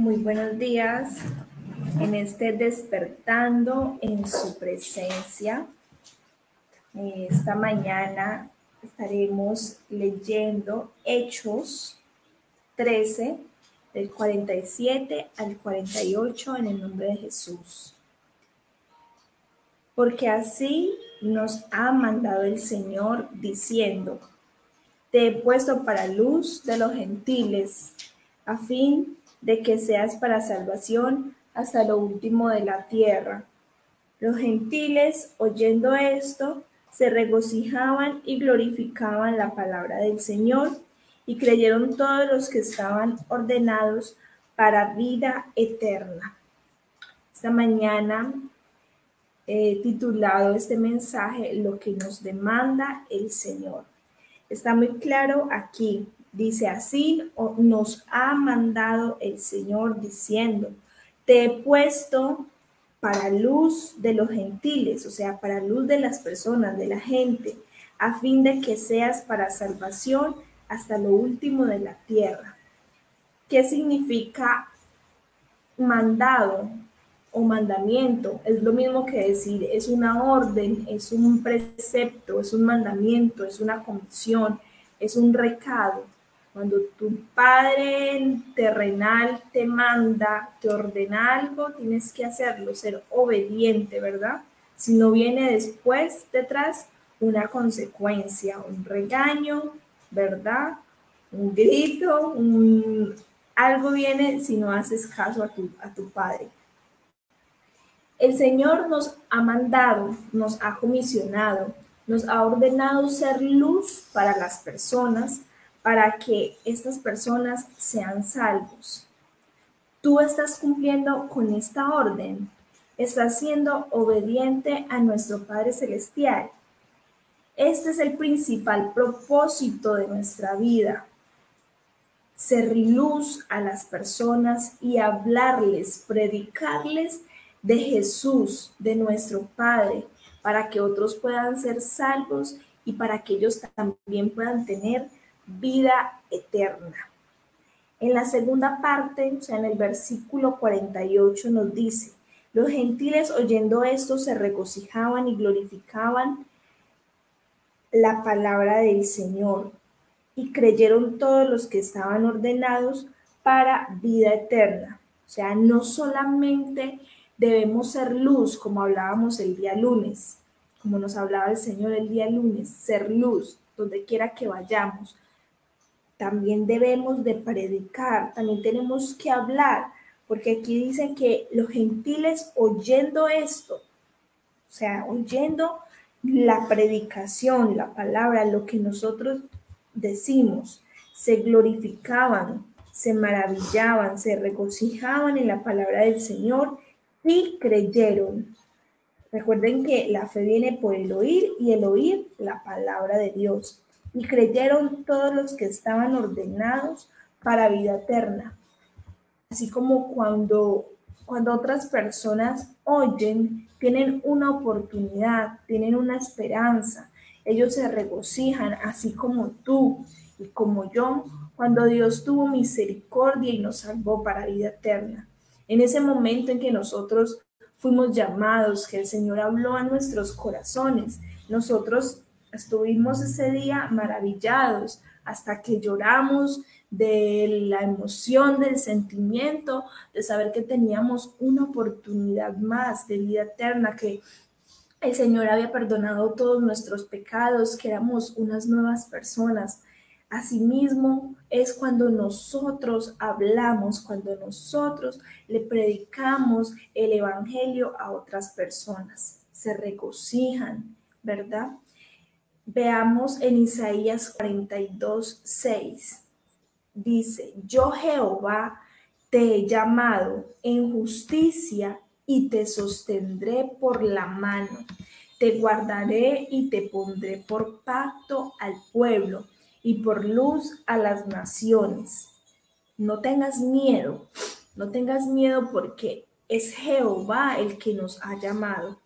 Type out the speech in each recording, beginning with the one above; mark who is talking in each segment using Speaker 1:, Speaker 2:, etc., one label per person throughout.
Speaker 1: Muy buenos días en este despertando en su presencia. Eh, esta mañana estaremos leyendo Hechos 13 del 47 al 48 en el nombre de Jesús. Porque así nos ha mandado el Señor diciendo, te he puesto para luz de los gentiles, a fin de que seas para salvación hasta lo último de la tierra. Los gentiles, oyendo esto, se regocijaban y glorificaban la palabra del Señor, y creyeron todos los que estaban ordenados para vida eterna. Esta mañana he titulado este mensaje Lo que nos demanda el Señor. Está muy claro aquí. Dice así, nos ha mandado el Señor diciendo, te he puesto para luz de los gentiles, o sea, para luz de las personas, de la gente, a fin de que seas para salvación hasta lo último de la tierra. ¿Qué significa mandado o mandamiento? Es lo mismo que decir, es una orden, es un precepto, es un mandamiento, es una comisión, es un recado. Cuando tu padre terrenal te manda, te ordena algo, tienes que hacerlo, ser obediente, ¿verdad? Si no viene después, detrás, una consecuencia, un regaño, ¿verdad? Un grito, un, algo viene si no haces caso a tu, a tu padre. El Señor nos ha mandado, nos ha comisionado, nos ha ordenado ser luz para las personas para que estas personas sean salvos. Tú estás cumpliendo con esta orden. Estás siendo obediente a nuestro Padre Celestial. Este es el principal propósito de nuestra vida. Ser luz a las personas y hablarles, predicarles de Jesús, de nuestro Padre, para que otros puedan ser salvos y para que ellos también puedan tener vida eterna. En la segunda parte, o sea, en el versículo 48 nos dice, los gentiles oyendo esto se regocijaban y glorificaban la palabra del Señor y creyeron todos los que estaban ordenados para vida eterna. O sea, no solamente debemos ser luz, como hablábamos el día lunes, como nos hablaba el Señor el día lunes, ser luz donde quiera que vayamos, también debemos de predicar, también tenemos que hablar, porque aquí dice que los gentiles oyendo esto, o sea, oyendo la predicación, la palabra, lo que nosotros decimos, se glorificaban, se maravillaban, se regocijaban en la palabra del Señor y creyeron. Recuerden que la fe viene por el oír y el oír la palabra de Dios y creyeron todos los que estaban ordenados para vida eterna. Así como cuando, cuando otras personas oyen, tienen una oportunidad, tienen una esperanza, ellos se regocijan, así como tú y como yo, cuando Dios tuvo misericordia y nos salvó para vida eterna. En ese momento en que nosotros fuimos llamados, que el Señor habló a nuestros corazones, nosotros Estuvimos ese día maravillados hasta que lloramos de la emoción, del sentimiento, de saber que teníamos una oportunidad más de vida eterna, que el Señor había perdonado todos nuestros pecados, que éramos unas nuevas personas. Asimismo, es cuando nosotros hablamos, cuando nosotros le predicamos el Evangelio a otras personas. Se regocijan, ¿verdad? Veamos en Isaías 42, 6. Dice, yo Jehová te he llamado en justicia y te sostendré por la mano. Te guardaré y te pondré por pacto al pueblo y por luz a las naciones. No tengas miedo, no tengas miedo porque es Jehová el que nos ha llamado.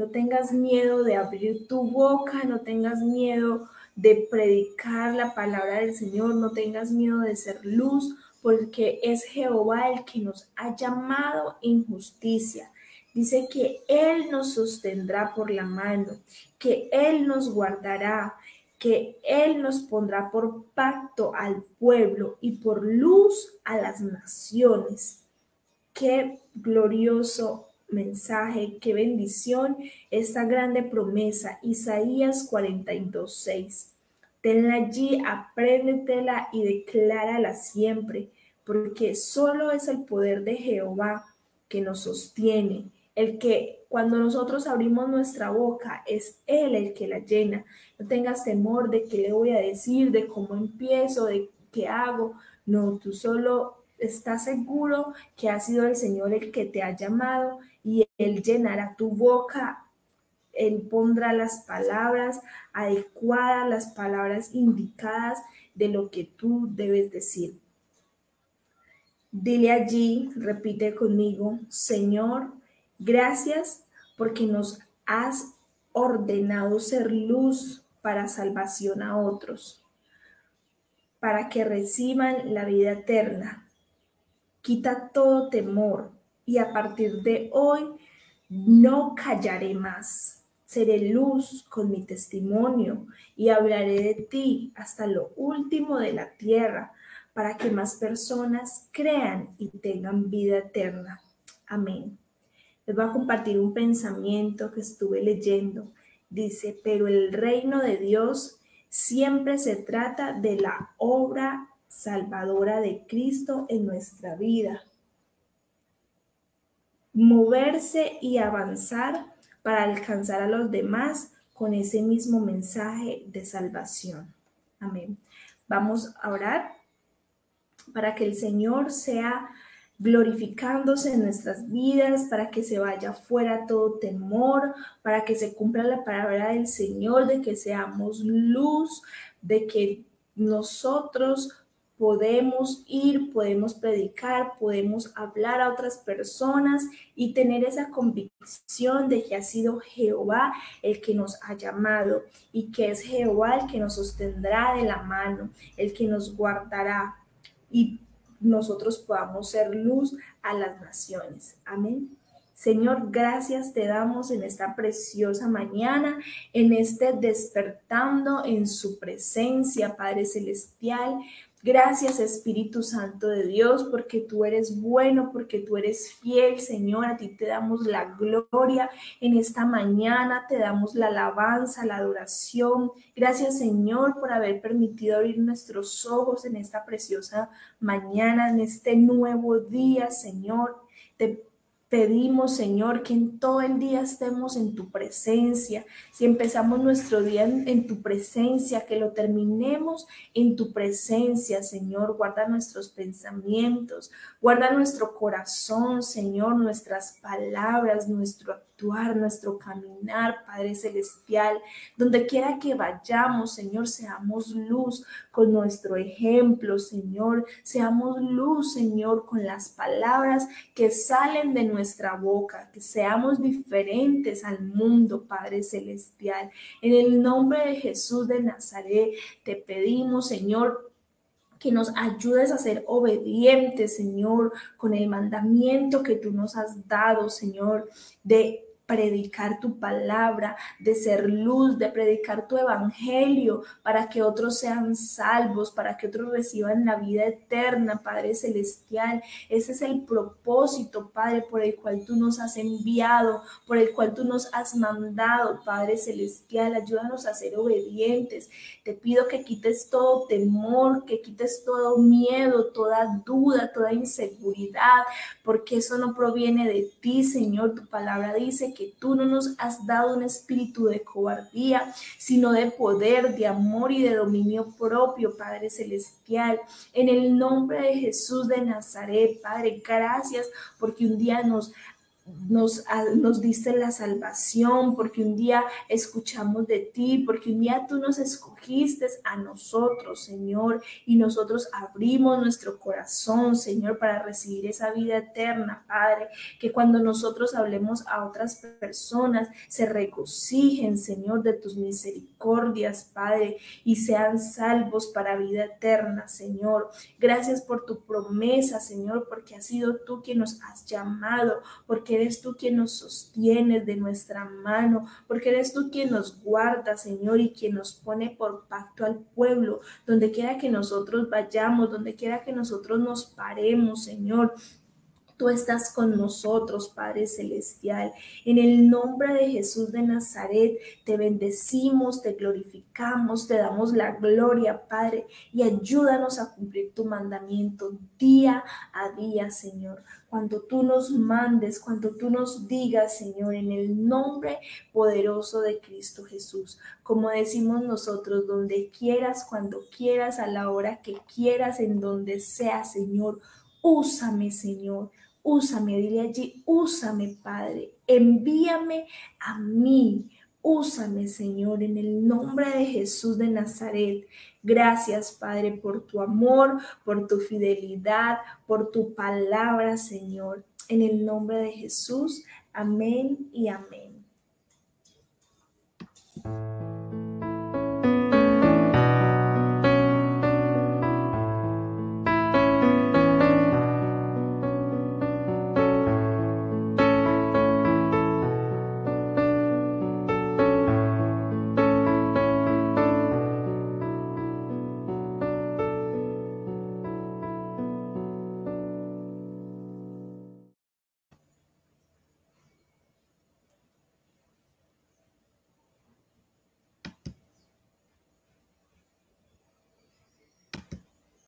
Speaker 1: No tengas miedo de abrir tu boca, no tengas miedo de predicar la palabra del Señor, no tengas miedo de ser luz, porque es Jehová el que nos ha llamado en justicia. Dice que Él nos sostendrá por la mano, que Él nos guardará, que Él nos pondrá por pacto al pueblo y por luz a las naciones. Qué glorioso mensaje, qué bendición esta grande promesa. Isaías 42, 6. Tenla allí, apréndetela y declárala siempre, porque solo es el poder de Jehová que nos sostiene, el que cuando nosotros abrimos nuestra boca es Él el que la llena. No tengas temor de qué le voy a decir, de cómo empiezo, de qué hago. No, tú solo estás seguro que ha sido el Señor el que te ha llamado y Él llenará tu boca él pondrá las palabras adecuadas, las palabras indicadas de lo que tú debes decir. Dile allí, repite conmigo, Señor, gracias porque nos has ordenado ser luz para salvación a otros, para que reciban la vida eterna. Quita todo temor y a partir de hoy no callaré más seré luz con mi testimonio y hablaré de ti hasta lo último de la tierra, para que más personas crean y tengan vida eterna. Amén. Les voy a compartir un pensamiento que estuve leyendo. Dice, pero el reino de Dios siempre se trata de la obra salvadora de Cristo en nuestra vida. Moverse y avanzar para alcanzar a los demás con ese mismo mensaje de salvación. Amén. Vamos a orar para que el Señor sea glorificándose en nuestras vidas, para que se vaya fuera todo temor, para que se cumpla la palabra del Señor, de que seamos luz, de que nosotros podemos ir, podemos predicar, podemos hablar a otras personas y tener esa convicción de que ha sido Jehová el que nos ha llamado y que es Jehová el que nos sostendrá de la mano, el que nos guardará y nosotros podamos ser luz a las naciones. Amén. Señor, gracias te damos en esta preciosa mañana, en este despertando en su presencia, Padre Celestial. Gracias Espíritu Santo de Dios, porque tú eres bueno, porque tú eres fiel, Señor. A ti te damos la gloria en esta mañana, te damos la alabanza, la adoración. Gracias Señor por haber permitido abrir nuestros ojos en esta preciosa mañana, en este nuevo día, Señor. Te Pedimos, Señor, que en todo el día estemos en tu presencia. Si empezamos nuestro día en, tu presencia, que lo terminemos en tu presencia, Señor. Guarda nuestros pensamientos, guarda nuestro corazón, Señor, nuestras palabras, nuestro nuestro caminar, Padre Celestial. Donde quiera que vayamos, Señor, seamos luz con nuestro ejemplo, Señor. Seamos luz, Señor, con las palabras que salen de nuestra boca, que seamos diferentes al mundo, Padre Celestial. En el nombre de Jesús de Nazaret, te pedimos, Señor, que nos ayudes a ser obedientes, Señor, con el mandamiento que tú nos has dado, Señor, de predicar tu palabra, de ser luz, de predicar tu evangelio para que otros sean salvos, para que otros reciban la vida eterna, Padre Celestial. Ese es el propósito, Padre, por el cual tú nos has enviado, por el cual tú nos has mandado, Padre Celestial. Ayúdanos a ser obedientes. Te pido que quites todo temor, que quites todo miedo, toda duda, toda inseguridad, porque eso no proviene de ti, Señor. Tu palabra dice que tú no nos has dado un espíritu de cobardía, sino de poder, de amor y de dominio propio, Padre Celestial. En el nombre de Jesús de Nazaret, Padre, gracias porque un día nos nos, nos diste la salvación, porque un día escuchamos de ti, porque un día tú nos escogiste a nosotros, Señor, y nosotros abrimos nuestro corazón, Señor, para recibir esa vida eterna, Padre, que cuando nosotros hablemos a otras personas se regocijen, Señor, de tus misericordias, Padre, y sean salvos para vida eterna, Señor. Gracias por tu promesa, Señor, porque has sido tú quien nos has llamado, porque eres tú quien nos sostienes de nuestra mano, porque eres tú quien nos guarda, Señor, y quien nos pone por pacto al pueblo, donde quiera que nosotros vayamos, donde quiera que nosotros nos paremos, Señor. Tú estás con nosotros, Padre Celestial. En el nombre de Jesús de Nazaret, te bendecimos, te glorificamos, te damos la gloria, Padre, y ayúdanos a cumplir tu mandamiento día a día, Señor. Cuando tú nos mandes, cuando tú nos digas, Señor, en el nombre poderoso de Cristo Jesús, como decimos nosotros, donde quieras, cuando quieras, a la hora que quieras, en donde sea, Señor. Úsame, Señor. Úsame, dile allí, úsame, Padre, envíame a mí. Úsame, Señor, en el nombre de Jesús de Nazaret. Gracias, Padre, por tu amor, por tu fidelidad, por tu palabra, Señor. En el nombre de Jesús. Amén y amén.